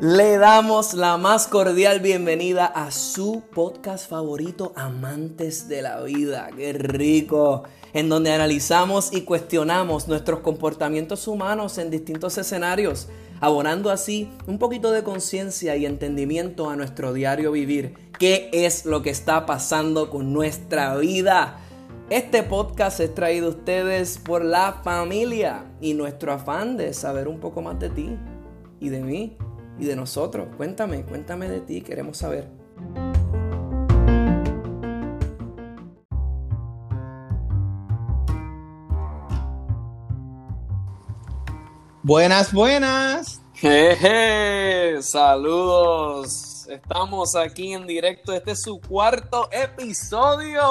Le damos la más cordial bienvenida a su podcast favorito, Amantes de la Vida. ¡Qué rico! En donde analizamos y cuestionamos nuestros comportamientos humanos en distintos escenarios, abonando así un poquito de conciencia y entendimiento a nuestro diario vivir. ¿Qué es lo que está pasando con nuestra vida? Este podcast es traído a ustedes por la familia y nuestro afán de saber un poco más de ti y de mí y de nosotros. Cuéntame, cuéntame de ti, queremos saber. Buenas, buenas. Jeje, saludos. Estamos aquí en directo. Este es su cuarto episodio.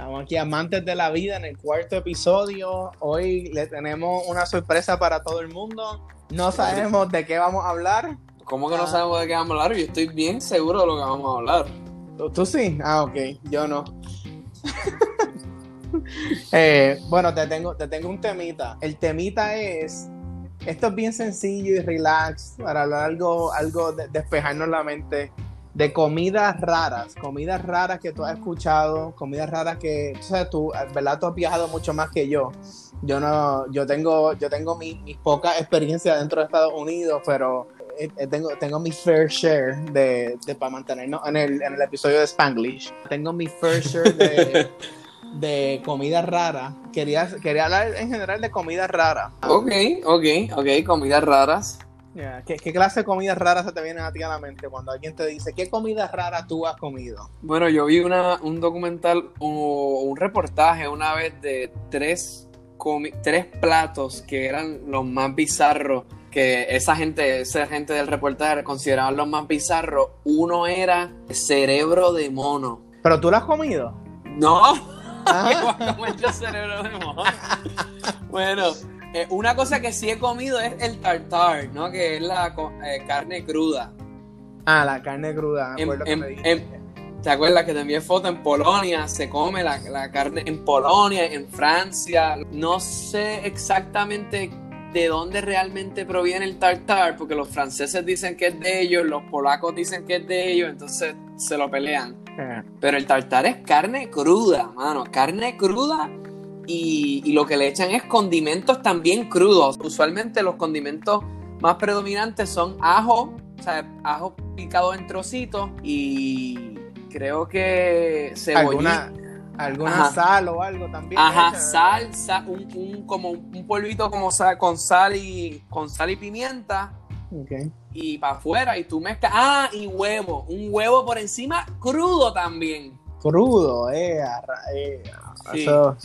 Estamos aquí amantes de la vida en el cuarto episodio. Hoy le tenemos una sorpresa para todo el mundo. No sabemos de qué vamos a hablar. ¿Cómo que no Ah. sabemos de qué vamos a hablar? Yo estoy bien seguro de lo que vamos a hablar. ¿Tú, tú sí? Ah, ok. Yo no. Eh, bueno, te tengo, te tengo un temita. El temita es. Esto es bien sencillo y relax para hablar algo, algo de despejarnos la mente de comidas raras, comidas raras que tú has escuchado, comidas raras que, o sea, tú, ¿verdad? Tú has viajado mucho más que yo. Yo no, yo tengo, yo tengo mi- mis pocas experiencias dentro de Estados Unidos, pero tengo, tengo mi fair share de, de para mantenernos en el, en el episodio de Spanglish. Tengo mi fair share de, de comida rara. Quería, quería hablar en general de comida rara. Ok, ok, ok, comidas raras. Yeah, ¿Qué, qué clase de comidas raras se te vienen a ti a la mente cuando alguien te dice qué comida rara tú has comido? Bueno, yo vi una, un documental o un reportaje una vez de tres, tres platos que eran los más bizarros que esa gente, esa gente del reportaje consideraban los más bizarros. Uno era cerebro de mono. ¿Pero tú lo has comido? No, Ah. ¿Qué voy a comer yo cerebro de mono? Bueno, eh, una cosa que sí he comido es el tartar, ¿no? Que es la eh, carne cruda. Ah, la carne cruda, En- que me dijiste. en- ¿Te acuerdas que te envié foto en Polonia? Se come la, la carne en Polonia, en Francia. No sé exactamente de dónde realmente proviene el tartar, porque los franceses dicen que es de ellos, los polacos dicen que es de ellos, entonces se lo pelean. Eh, Pero el tartar es carne cruda, mano. Carne cruda y, y lo que le echan es condimentos también crudos. Usualmente los condimentos más predominantes son ajo, o sea, ajo picado en trocitos y creo que cebollita. ¿Alguna, alguna Ajá. sal o algo también? Ajá, sal, sa- un, un- como un polvito como sal, con sal y con sal y pimienta Ok. y para afuera y tú mezclas. Ah, y huevo, un huevo por encima crudo también. Crudo, eh. eh, Sí. eso-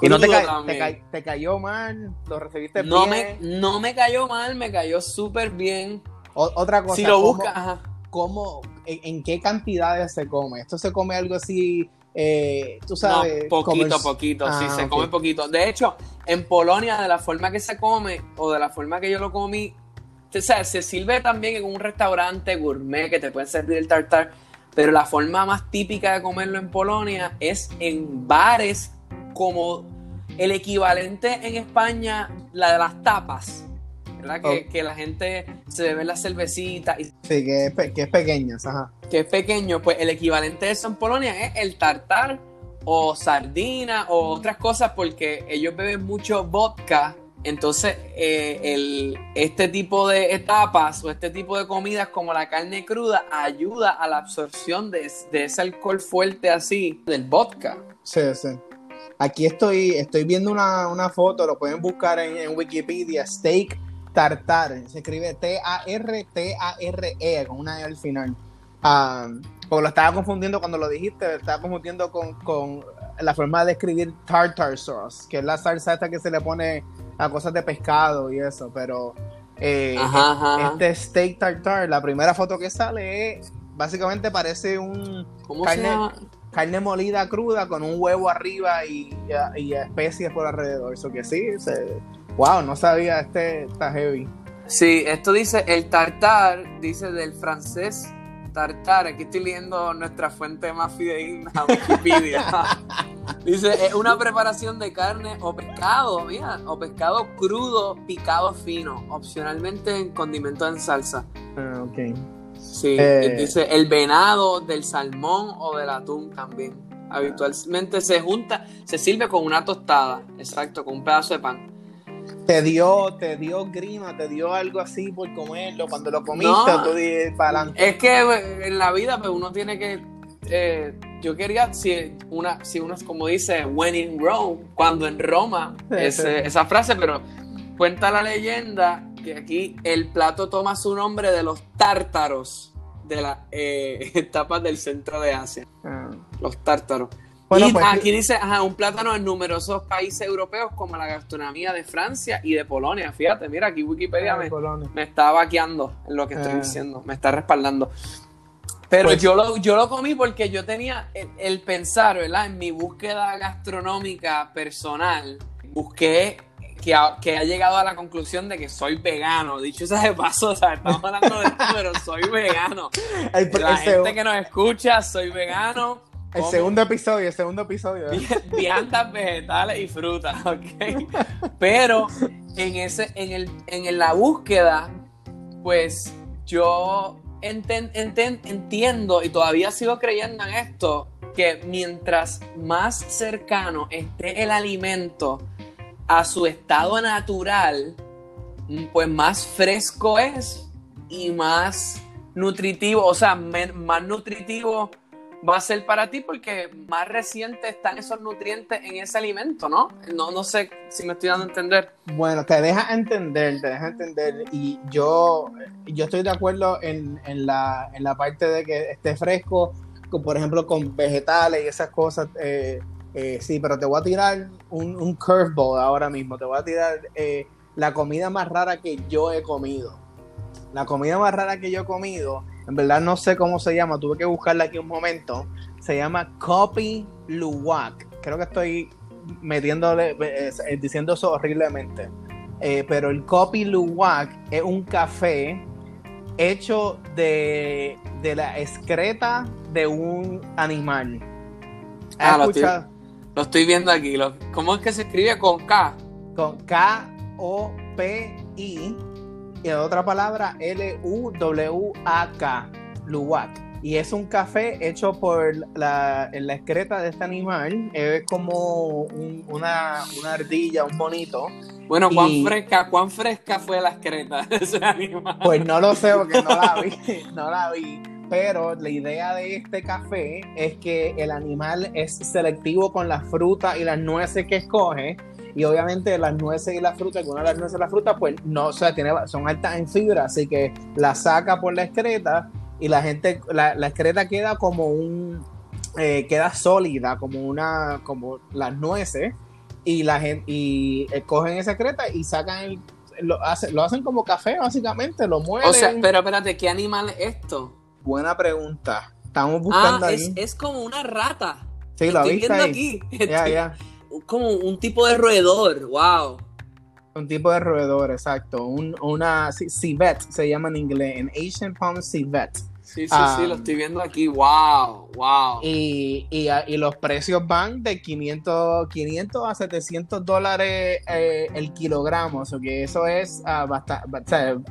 Y no te, ca- te, ca- te cayó mal, lo recibiste No me, bien. no me cayó mal, me cayó súper bien. O- otra cosa, si lo ¿cómo- buscas, ajá. cómo- en, en qué cantidades se come? ¿Esto se come algo así, eh, tú No, sabes? poquito, comer- poquito, sí, Ah, se come poquito. De hecho, en Polonia, de la forma que se come, o de la forma que yo lo comí, o sea, se sirve también en un restaurante gourmet que te pueden servir el tartar, pero la forma más típica de comerlo en Polonia es en bares como el equivalente en España, la de las tapas. ¿Verdad? Que, la gente se bebe la cervecita y Sí, que es, que es pequeñas, ajá. que es pequeño, pues el equivalente de eso en Polonia es el tartar o sardina o otras cosas porque ellos beben mucho vodka. Entonces, eh, el, este tipo de etapas o este tipo de comidas como la carne cruda ayuda a la absorción de, de ese alcohol fuerte así del vodka. Sí, sí. Aquí estoy, estoy viendo una, una foto, lo pueden buscar en, en Wikipedia, steak tartar, se escribe T-A-R-T-A-R-E con una E al final. Ah, porque lo estaba confundiendo cuando lo dijiste, lo estaba confundiendo con, con la forma de escribir tartar sauce, que es la salsa esta que se le pone a cosas de pescado y eso, pero eh, Ajá, ajá, ajá. este steak tartar, la primera foto que sale es, básicamente parece un ¿Cómo carne- se llama? Carne molida cruda con un huevo arriba y, y, y especies por alrededor. Eso que sí, se- wow, no sabía, este está heavy. Sí, esto dice el tartar, dice del francés tartar, aquí estoy leyendo nuestra fuente más fidedigna, Wikipedia. Dice, es una preparación de carne o pescado, mira, o pescado crudo, picado fino, opcionalmente en condimento en salsa. Ah, ok. Sí, Eh. dice el venado, del salmón o del atún también. Habitualmente se junta, se sirve con una tostada, exacto, con un pedazo de pan. Te dio, te dio grima, te dio algo así por comerlo. Cuando lo comiste, No. tú dijiste para adelante. Es que eh, en la vida pues, uno tiene que... eh, yo quería, si una, si uno, como dice, when in Rome, cuando en Roma, Sí, ese- sí. esa frase, pero cuenta la leyenda que aquí el plato toma su nombre de los tártaros de las eh, etapas del centro de Asia, Ah. los tártaros. Bueno, y pues, aquí dice, ajá, un plátano en numerosos países europeos como la gastronomía de Francia y de Polonia. Fíjate, mira, aquí Wikipedia Ah, me, está vaqueando en lo que estoy Ah. diciendo, me está respaldando. Pero Pues- yo, lo, yo lo comí porque yo tenía el, el pensar, ¿verdad? En mi búsqueda gastronómica personal, busqué que ha, que ha llegado a la conclusión de que soy vegano. Dicho sea de paso, o sea, estamos hablando de esto, pero soy vegano. El, La el gente que nos escucha, soy vegano. el como segundo episodio, el segundo episodio. vi- viandas vegetales y frutas, ¿ok? Pero en ese, en el, en la búsqueda, pues yo enten- enten- entiendo y todavía sigo creyendo en esto, que mientras más cercano esté el alimento a su estado natural, mm, pues más fresco es y más nutritivo, o sea, más nutritivo va a ser para ti porque más reciente están esos nutrientes en ese alimento, ¿no? No, no sé si me estoy dando a entender. Bueno, te deja entender, te deja entender. Y yo, yo estoy de acuerdo en, en la, en la parte de que esté fresco, por ejemplo, con vegetales y esas cosas. eh, eh, sí, pero te voy a tirar un, un curveball ahora mismo. Te voy a tirar eh, la comida más rara que yo he comido. La comida más rara que yo he comido, en verdad no sé cómo se llama, tuve que buscarla aquí un momento. Se llama Kopi Luwak. Creo que estoy metiéndole, eh, diciendo eso horriblemente. Pero el Kopi Luwak es un café hecho de, de la excreta de un animal. ¿Has Ah, lo estoy-? Lo estoy viendo aquí. lo- ¿Cómo es que se escribe con K? Con K-O-P-I y la otra palabra L-U-W-A-K, Luwak. Y es un café hecho por la, la excreta de este animal. Es como un- una, una ardilla, un bonito. Bueno, ¿cuán Y- fresca, cuán fresca fue la excreta de ese animal? Pues no lo sé porque no la vi, no la vi. Pero la idea de este café es que el animal es selectivo con las frutas y las nueces que escoge. Y obviamente las nueces y las frutas, algunas de las nueces y las frutas, pues no, o sea, tiene, son altas en fibra, así que la saca por la excreta y la gente, la, la excreta queda como un, eh, queda sólida, como una, como las nueces, y la gente, y eh, cogen esa excreta y sacan el, lo, hace- lo hacen como café, básicamente, lo muelen. O sea, pero espérate, ¿qué animal es esto? Buena pregunta. Estamos Ah, buscando es, ahí. es como una rata. sí, lo Estoy viste viendo ahí. aquí. Como un tipo de roedor. Wow. Un tipo de roedor, exacto. Un, una ci- civet se llama en inglés, en Asian Palm civet. Sí, sí, Ah. sí, lo estoy viendo aquí. Wow, wow. Y, y, ah, y los precios van de 500, 500 a 700 dólares eh, el kilogramo. O sea que eso es, ah,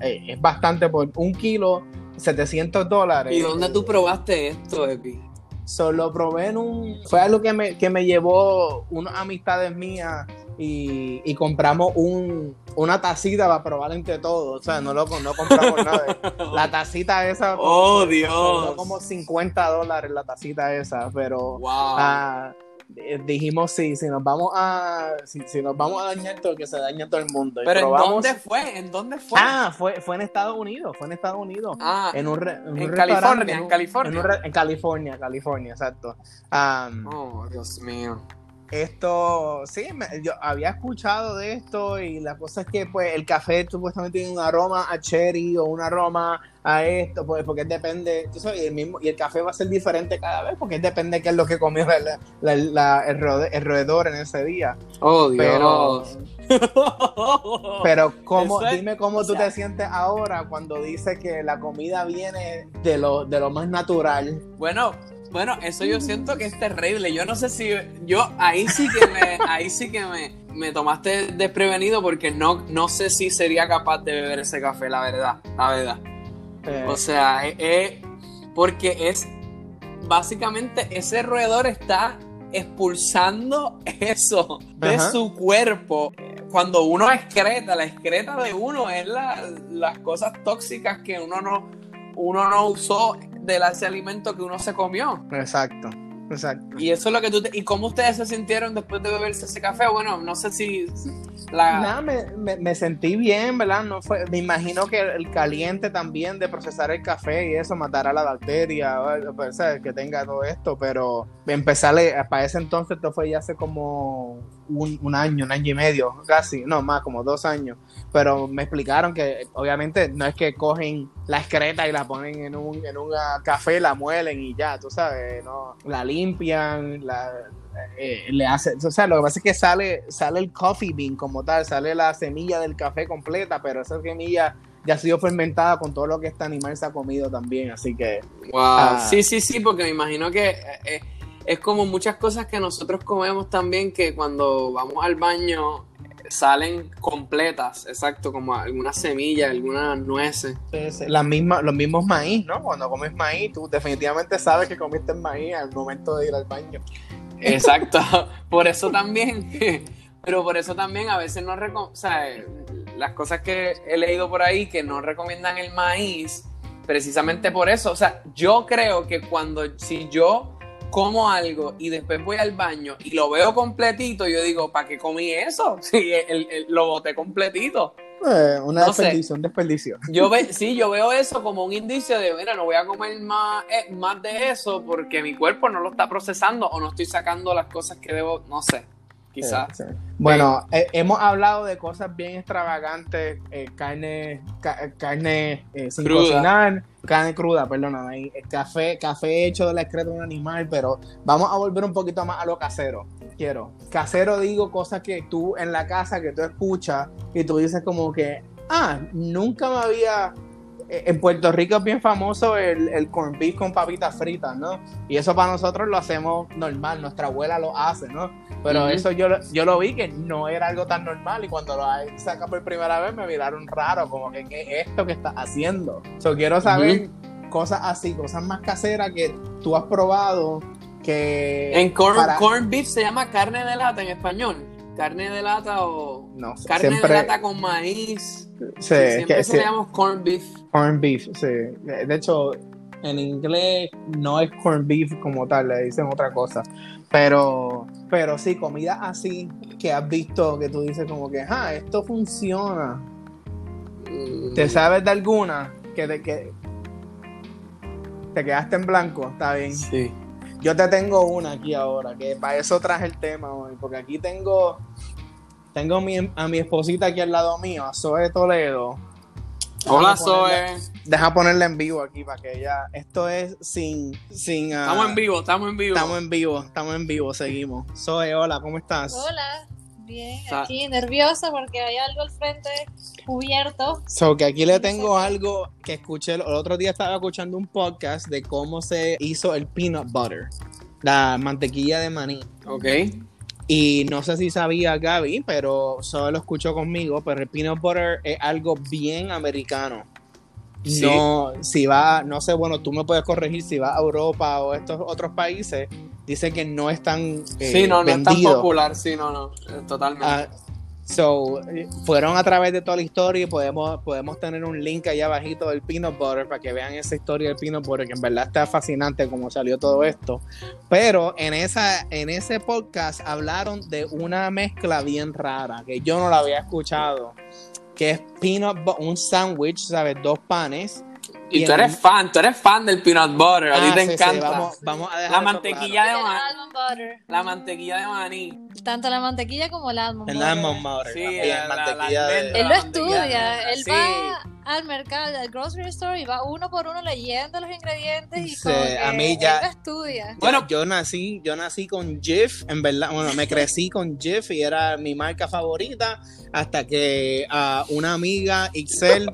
eh, es bastante por un kilo, 700 dólares. ¿Y dónde tú probaste esto, Epi? Solo probé en un. Fue algo que me, que me llevó unas amistades mías y, y compramos un, una tacita para probar entre todos. O sea, no, lo, no compramos nada. La tacita esa. Oh, costó Dios. como 50 dólares la tacita esa, pero. Wow. ah, dijimos sí, si nos vamos a si, si nos vamos a dañar todo que se dañe todo el mundo Y Pero ¿en probamos- dónde fue? ¿En dónde fue? ah fue fue en Estados Unidos fue en Estados Unidos Ah, en un, re- en en California, en en un- California. en, en California, California, exacto. Am, Oh, Dios mío. Esto, sí, yo había escuchado de esto y la cosa es que pues el café supuestamente tiene un aroma a cherry o un aroma a esto, pues porque depende, tú sabes, y el, mismo, y el café va a ser diferente cada vez porque depende de qué es lo que comió el, roedor en ese día. Oh, Dios. Pero, pero ¿cómo, dime cómo tú te sientes ahora cuando dice que la comida viene de lo, de lo más natural. Bueno, bueno, eso yo siento que es terrible. Yo no sé si yo ahí sí que me, ahí sí que me, me tomaste desprevenido porque no, no sé si sería capaz de beber ese café, la verdad, la verdad. Eh. O sea, es, porque es básicamente ese roedor está expulsando eso de su cuerpo. Cuando uno excreta, la excreta de uno es las cosas tóxicas que uno no, uno no usó del ese alimento que uno se comió. Exacto. Exacto. Y eso es lo que tú ¿Y cómo ustedes se sintieron después de beberse ese café? Bueno, no sé si la... Nada, me, me, sentí bien, ¿verdad? No fue, me imagino que el caliente también de procesar el café y eso matará la bacteria, pues, que tenga todo esto, pero empezarle, para ese entonces, esto fue ya hace como un, un, año, un año y medio, casi, no más, como dos años. Pero me explicaron que obviamente no es que cogen la excreta y la ponen en un, en un café, la muelen y ya, tú sabes, no, la limpian, la, eh, le hace, o sea, lo que pasa es que sale, sale el coffee bean como tal, sale la semilla del café completa, pero esa semilla ya ha sido fermentada con todo lo que este animal se ha comido también, así que... Wow. Ah, sí, sí, sí, porque me imagino que... Eh, eh, es como muchas cosas que nosotros comemos también que cuando vamos al baño salen completas, exacto, como algunas semillas, algunas nueces. las mismas, los mismos maíz, ¿no? Cuando comes maíz, tú definitivamente sabes que comiste maíz al momento de ir al baño. Exacto, por eso también, pero por eso también a veces no o sea, las cosas que he leído por ahí que no recomiendan el maíz, precisamente por eso, o sea, yo creo que cuando, si yo como algo y después voy al baño y lo veo completito, yo digo, ¿para qué comí eso? Si lo boté completito. Eh, una desperdicio, un desperdicio. Yo ve, sí, yo veo eso como un indicio de, mira, no voy a comer más, eh, más de eso porque mi cuerpo no lo está procesando o no estoy sacando las cosas que debo, no sé quizás. Bueno, eh, hemos hablado de cosas bien extravagantes, eh, carne, carne eh, sin cocinar, carne cruda, perdona, café, café hecho de la excreta de un animal, pero vamos a volver un poquito más a lo casero. Quiero. Casero digo cosas que tú en la casa, que tú escuchas y tú dices como que, ah, nunca me había en Puerto Rico es bien famoso el, el corn beef con papitas fritas, ¿no? Y eso para nosotros lo hacemos normal, nuestra abuela lo hace, ¿no? Pero eso yo, yo lo vi que no era algo tan normal y cuando lo saca por primera vez me miraron raro, como que ¿qué es esto que estás haciendo? Yo quiero saber cosas así, cosas más caseras que tú has probado que... En corn, corn beef se llama carne de lata en español carne de lata o no, carne de lata con maíz. Sí, siempre se llama corn beef. Corn beef, sí. De hecho, en inglés no es corn beef como tal, le dicen otra cosa. Pero, pero sí, comida así que has visto que tú dices como que, ah, esto funciona. ¿Te mm. sabes de alguna que, de, que te quedaste en blanco? Está bien. Sí. Yo te tengo una aquí ahora, que para eso traje el tema hoy, porque aquí tengo, tengo a mi esposita aquí al lado mío, a Zoe Toledo. Hola Zoe. Deja ponerla en vivo aquí para que ella. Esto es sin. sin ah, estamos en vivo, estamos en vivo. Estamos en vivo, estamos en vivo, seguimos. Zoe, hola, ¿cómo estás? Hola. Bien, aquí nerviosa porque hay algo al frente cubierto. So que aquí le tengo algo que escuché el, otro día estaba escuchando un podcast de cómo se hizo el peanut butter, la mantequilla de maní. Ok. Y no sé si sabía Gaby, pero solo lo escuchó conmigo, pero el peanut butter es algo bien americano. No, si va, no sé, bueno, tú me puedes corregir si va a Europa o estos otros países, dice que no es tan eh, sí, no, no es tan popular, sí, no, no, totalmente. Ah, so, fueron a través de toda la historia podemos, podemos tener un link ahí abajito del peanut butter para que vean esa historia del peanut butter, que en verdad está fascinante cómo salió todo esto. Pero en, esa, en ese podcast hablaron de una mezcla bien rara, que yo no la había escuchado que es peanut un sándwich, ¿sabes? Dos panes Y, Y tú eres fan, tú eres fan del peanut butter, a ti Ah, te sí, sí, encanta. vamos, vamos a dejar La mantequilla de El maní. butter. La mantequilla de maní. Tanto la mantequilla como el almond claro. El butter. almond butter. Sí, la- la- mantequilla la de-. Él lo La mantequilla de estudia, él sí. va al mercado, al grocery store y va uno por uno leyendo los ingredientes y Sí, como que a mí ya- él lo estudia. Bueno, yo nací, yo nací con Jif, en verdad, bueno, me crecí con Jif y era mi marca favorita hasta que ah, una amiga, Excel,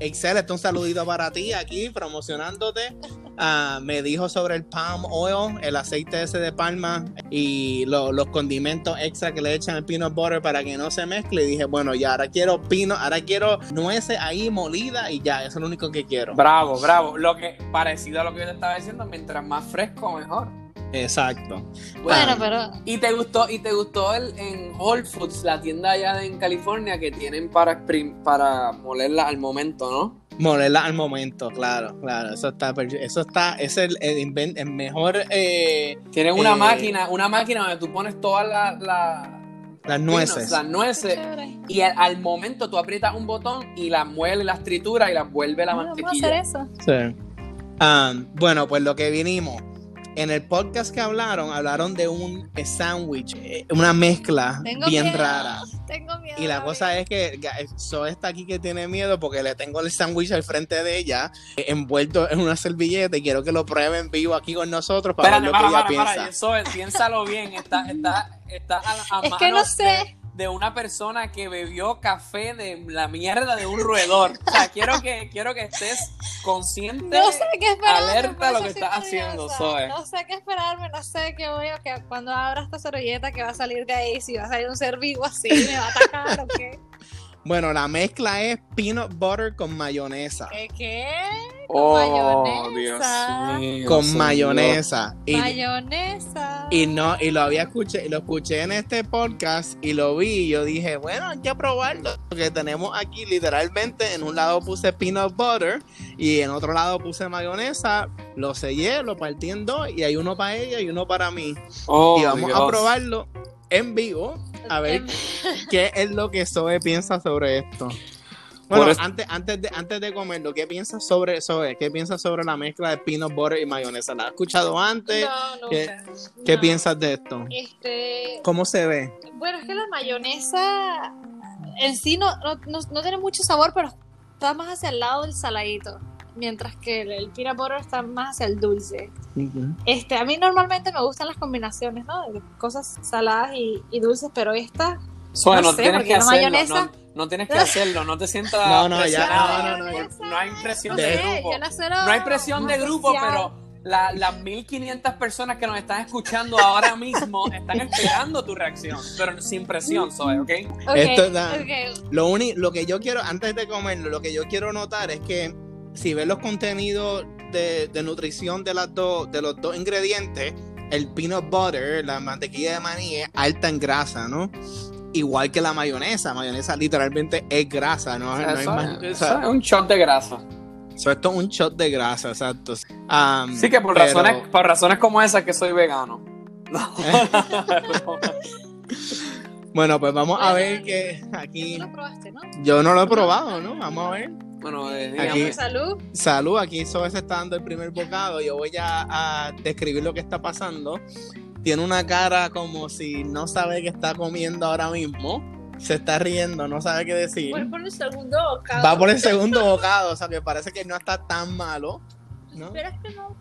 Excel, esto es un saludito para ti aquí promocionándote, ah, me dijo sobre el palm oil, el aceite ese de palma y lo- los condimentos extra que le echan al peanut butter para que no se mezcle y dije, bueno, ya ahora quiero pino, ahora quiero nueces ahí molida y ya, eso es lo único que quiero. Bravo, bravo. Lo que parecido a lo que yo te estaba diciendo, mientras más fresco, mejor. Exacto. Bueno, pero Y te gustó, y te gustó el, en Whole Foods, la tienda allá en California que tienen para, exprim- para molerla al momento, ¿no? Molerla al momento, claro, claro. Eso está, eso está, es el, el, el mejor eh, Tienen una Eh, máquina, una máquina donde tú pones todas la- la- las nueces. pinos, las nueces, y al, al momento tú aprietas un botón y las muele, las trituras y las vuelve la Ah, Vamos a mantequilla. hacer eso. Sí. Ah, bueno, pues lo que vinimos. En el podcast que hablaron, hablaron de un sándwich, eh, una mezcla Tengo bien miedo. rara. Tengo miedo. Y la cosa es que Zoe está aquí que tiene miedo porque le tengo el sándwich al frente de ella, eh, envuelto en una servilleta y quiero que lo prueben vivo aquí con nosotros para Espérate, ver lo para, que ella para, para, piensa. es, piénsalo bien, está, está, está a, a Es que no sé. de, de una persona que bebió café de la mierda de un roedor. O sea, quiero que, quiero que estés consciente. No sé qué esperarme. alerta a lo que estás haciendo, Zoe. No sé qué esperarme, no sé qué voy a. Que cuando abra esta servilleta, que va a salir de ahí, si va a salir un ser vivo así, me va a atacar o qué. Bueno, la mezcla es peanut butter con mayonesa. ¿Qué? qué? Oh, mayonesa. Dios mío, Con señor. mayonesa. Y, Mayonesa. y no, y lo había escuché, lo escuché en este podcast y lo vi y yo dije, bueno, hay que probarlo. Porque tenemos aquí literalmente, en un lado puse peanut butter y en otro lado puse mayonesa. Lo sellé, lo partí en dos y hay uno para ella y uno para mí. Oh, y vamos a probarlo en vivo a ver qué es lo que Zoe piensa sobre esto. Bueno, eso- antes, antes, de, antes de comerlo, ¿qué piensas sobre Zoe? ¿Qué piensas sobre la mezcla de peanut butter y mayonesa? ¿La has escuchado antes? No, no. ¿Qué- ¿Qué no. piensas de esto? Este. ¿Cómo se ve? Bueno, es que la mayonesa en sí no, no, no- no tiene mucho sabor, pero está más hacia el lado del saladito. Mientras que el, el peanut butter está más hacia el dulce. Este, a mí normalmente me gustan las combinaciones, ¿no? De cosas saladas y, y dulces, pero esta. Zoe, No no, sé, tienes que hacerlo. mayonesa- No, no tienes que hacerlo. No te sientas. No, no, ya, no, no, no, hay presión no de grupo. No hay presión de grupo, pero la- las 1500 personas que nos están escuchando ahora mismo están esperando tu reacción, pero sin presión, Zoe, ¿ok? Ok, Esto da- ok. Lo único, lo que yo quiero, antes de comerlo, lo que yo quiero notar es que si ves los contenidos de, de nutrición de, las dos, de los dos ingredientes, el peanut butter, la mantequilla de maní, es alta en grasa, ¿no? Igual que la mayonesa. Mayonesa literalmente es grasa, ¿no? No hay Eso, o sea, es un shot de grasa. so esto es un shot de grasa, exacto. Um, Sí que por pero- razones, por razones como esas que soy vegano. No. Bueno, pues vamos a ver que Tú aquí. lo probaste, ¿no? Yo no lo he probado, ¿no? Vamos a ver. Bueno, eh, Aquí-. Salud. Salud, aquí Zoe se está dando el primer bocado. Yo voy a, a describir lo que está pasando. Tiene una cara como si no sabe qué está comiendo ahora mismo. Se está riendo, no sabe qué decir. Voy por el segundo bocado. Va por el segundo bocado, o sea que parece que no está tan malo. ¿no? Pero es que no.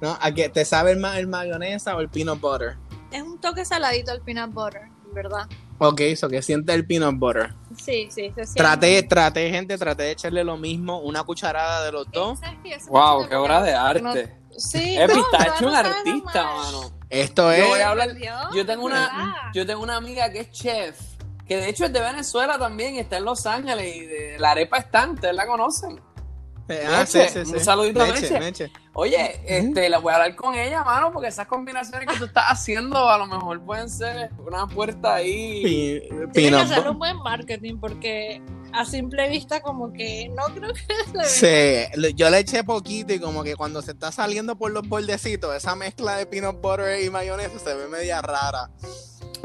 ¿No? ¿A qué te sabe el, ma- el mayonesa o el peanut butter? Es un toque saladito el peanut butter, en verdad. Ok, eso que siente el peanut butter. Sí, sí, se siente. Traté, traté, gente, traté de echarle lo mismo, una cucharada de los dos. Yo Wow, qué obra de no- arte. Sí, no, está pero hecho no un sabe artista, mano. Esto Yo es. voy a hablar. Yo tengo una, ¿verdad? yo tengo una amiga que es chef, que de hecho es de Venezuela también, y está en Los Ángeles y de la arepa están, ustedes la conocen. Eh, ah, Meche, sí, sí, sí. un saludito a Meche, Meche. Meche. Oye, este, la voy a hablar con ella, mano, porque esas combinaciones que tú estás haciendo a lo mejor pueden ser una puerta ahí. Pi- Tiene que hacer un buen marketing porque a simple vista como que no creo que. Sí, yo le eché poquito y como que cuando se está saliendo por los bordecitos, esa mezcla de peanut butter y mayonesa se ve media rara.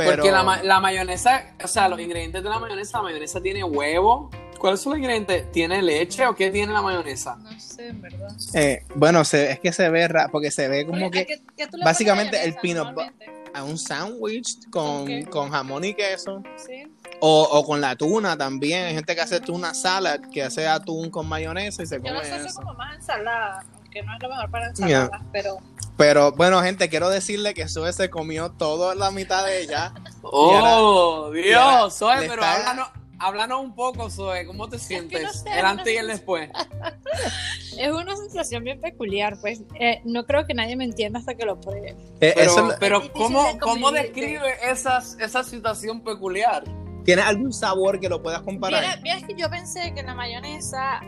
Pero Porque la, ma- la mayonesa, o sea, los ingredientes de la mayonesa, la mayonesa tiene huevo, ¿Cuáles son los ingredientes? ¿Tiene leche o qué tiene la mayonesa? No sé, en verdad. Eh, bueno, se, es que se ve ra- porque se ve como Oye, que ¿a qué- qué tú le básicamente pones el normalmente? a un sándwich con, con jamón y queso Sí. o, o con la tuna también. Hay gente que hace tuna salad, que hace atún con mayonesa y se Yo come lo sé eso. como más ensalada, aunque no es lo mejor para ensaladas, pero Pero bueno, gente, quiero decirle que Sue se comió toda la mitad de ella. ¡Oh, ahora Dios! Zoe, pero está- háblanos, háblanos un poco, Zoe. ¿Cómo te sientes? no sé, el no antes y el después. es una sensación bien peculiar, pues eh, no creo que nadie me entienda hasta que lo pruebe. Eh, Pero, ¿cómo, de ¿cómo describe esas, esa situación peculiar? ¿Tiene algún sabor que lo puedas comparar? Mira, mira, es que yo pensé que la mayonesa,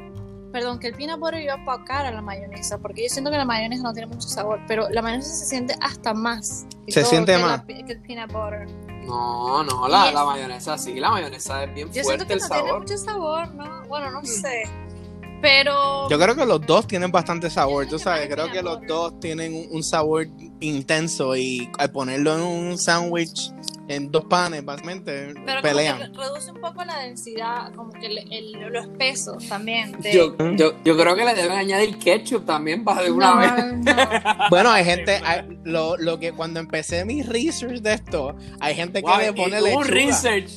perdón, que el peanut butter iba a opacar a la mayonesa, porque yo siento que la mayonesa no tiene mucho sabor, pero la mayonesa se siente hasta más. Se siente que la más. pi- que el peanut butter. No, no, la, la mayonesa sí, la mayonesa es bien Yo siento que el no tiene sabor. mucho sabor, ¿no? Bueno, no sé. Pero Yo creo que los dos tienen bastante sabor, tú sabes. Creo que los dos tienen un, un sabor intenso y al ponerlo en un sándwich en dos panes, básicamente, Pero pelean. como que reduce un poco la densidad, como que el, el- lo espeso también. De... Yo, yo, yo creo que le deben añadir ketchup también para de una No, vez. no. Bueno, hay gente, hay- lo, lo que cuando empecé mi research de esto, hay gente que Wow, le pone hubo lechuga. un research.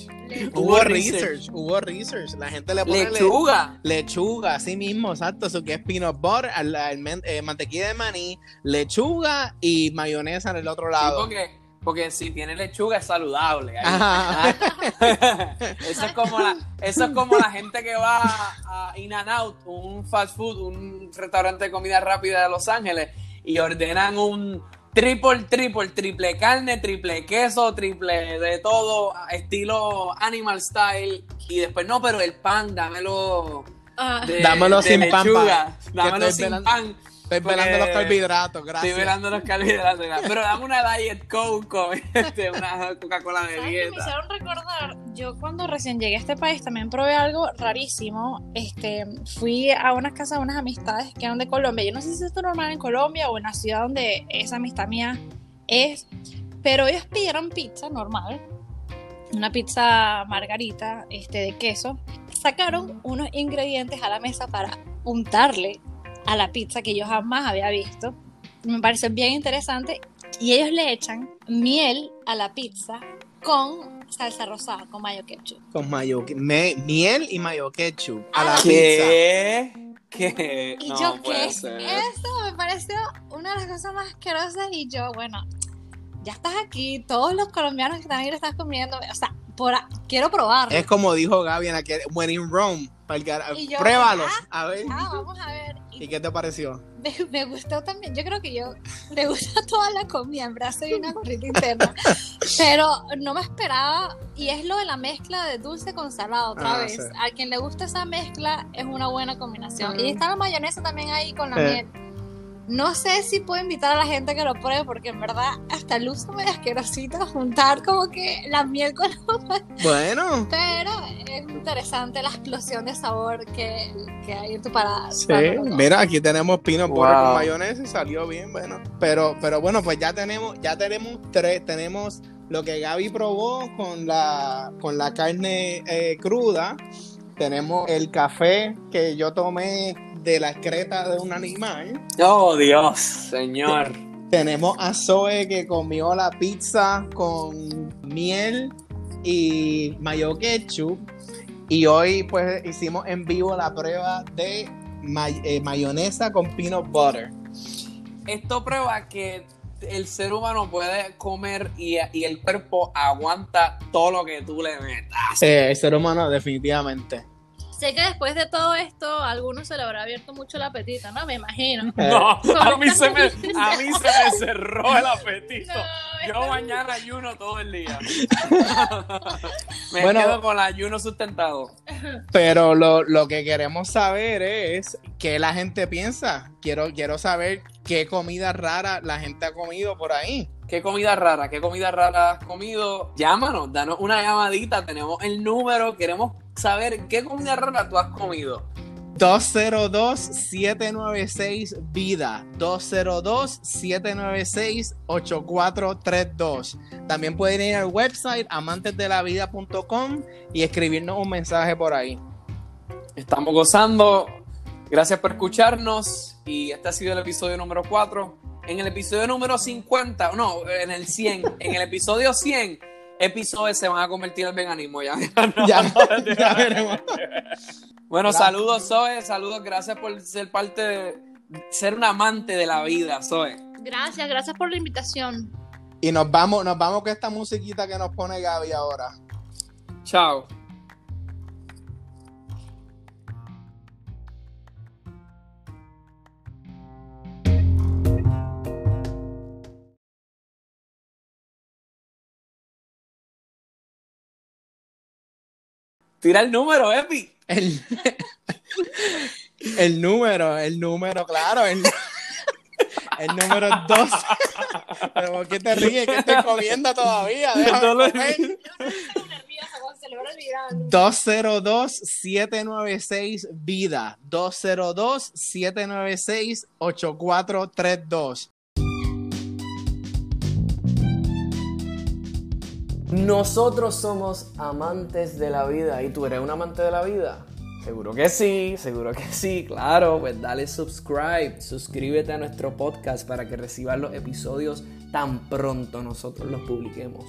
Hubo Hubo research, hubo research. La gente le pone le- Lechuga. lechuga, así mismo, exacto. Eso que es peanut butter, al- eh, mantequilla de maní, lechuga y mayonesa en el otro Sí, lado. Porque, si tiene lechuga es saludable. ahí. Eso, es como la, eso es como la gente que va a, a In and Out, un fast food, un restaurante de comida rápida de Los Ángeles, y ordenan un triple, triple, triple carne, triple queso, triple de todo, estilo animal style. Y después, no, pero el pan, dámelo. Ah, De, Dámelo de sin pan, lechuga, pa, que Dámelo sin velando- pan. Estoy Porque- velando los carbohidratos, gracias. Estoy velando los carbohidratos. Pero dame una Diet Coke con este, una Coca-Cola de ¿Sabes qué me dieta. hicieron recordar? Yo cuando recién llegué a este país también probé algo rarísimo. Este, fui a una casa de unas amistades que eran de Colombia. Yo no sé si esto es normal en Colombia o en la ciudad donde esa amistad mía es, pero ellos pidieron pizza normal, una pizza margarita este, de queso. Sacaron unos ingredientes a la mesa para untarle a la pizza que yo jamás había visto. Me pareció bien interesante. Y ellos le echan miel a la pizza con salsa rosada, con mayo ketchup. Con mayo, me- miel y mayo ketchup a la Ah, pizza. ¿Qué? ¿Qué? Y no yo, ¿qué es eso? Me pareció una de las cosas más asquerosas. Y yo, bueno, ya estás aquí. Todos los colombianos que están ahí lo estás comiendo. O sea, por a- quiero probarlo. Es como dijo Gaby en aquel When in Rome. Porque- Y yo, Pruébalos, a ver. Ah, vamos a ver. Y ¿Y qué te pareció? me, me gustó también. Yo creo que yo le gusta toda la comida. En verdad soy una gordita interna. Pero no me esperaba. Y es lo de la mezcla de dulce con salado otra Ah, vez. sí. A quien le gusta esa mezcla es una buena combinación. Y está la mayonesa también ahí con la Eh. miel. No sé si puedo invitar a la gente que lo pruebe porque en verdad hasta luce medio asquerosito juntar como que la miel con Bueno, pero es interesante la explosión de sabor que, que hay en tu parada. sí. Mira, aquí tenemos butter Wow. con mayonesa y salió bien, bueno. Pero, pero bueno, pues ya tenemos, ya tenemos tres, tenemos lo que Gaby probó con la, con la carne eh, cruda. Tenemos el café que yo tomé de la excreta de un animal. Oh, Dios, señor. Tenemos a Zoe que comió la pizza con miel y mayo ketchup. Y hoy pues hicimos en vivo la prueba de may- eh, mayonesa con peanut butter. Esto prueba que el ser humano puede comer y, y el cuerpo aguanta todo lo que tú le metas. Eh, el ser humano definitivamente. Sé que después de todo esto, a algunos se le habrá abierto mucho el apetito, ¿no? Me imagino. Eh, No, a mí, se me, a mí se me cerró el apetito. No, Yo mañana ayuno todo el día. Me Bueno. quedo con el ayuno sustentado. Pero lo, lo que queremos saber es qué la gente piensa. Quiero, quiero saber qué comida rara la gente ha comido por ahí. ¿Qué comida rara? ¿Qué comida rara has comido? Llámanos, danos una llamadita. Tenemos el número. Queremos saber qué comida rara tú has comido. 202-796-VIDA. 202-796-8432. También pueden ir al website amantesdelavida.com y escribirnos un mensaje por ahí. Estamos gozando. Gracias por escucharnos. Y este ha sido el episodio número 4. En el episodio número 50, no, en el 100, en el episodio 100, episodios se van a convertir en veganismo. Ya, ya, ya veremos. Bueno, saludos, Zoe. Saludos, gracias por ser parte de ser un amante de la vida, Zoe. Gracias, gracias por la invitación. Y nos vamos, nos vamos con esta musiquita que nos pone Gaby ahora. Chao. Tira el número, Epi. El, el número, el número, claro. El, el número 2. ¿Pero por qué te ríes? Que estoy comiendo todavía. Déjame comer. 202-796 vida. 202-796-8432. Nosotros somos amantes de la vida. ¿Y tú eres un amante de la vida? Seguro que sí, seguro que sí, claro. Pues dale subscribe, suscríbete a nuestro podcast para que recibas los episodios tan pronto nosotros los publiquemos.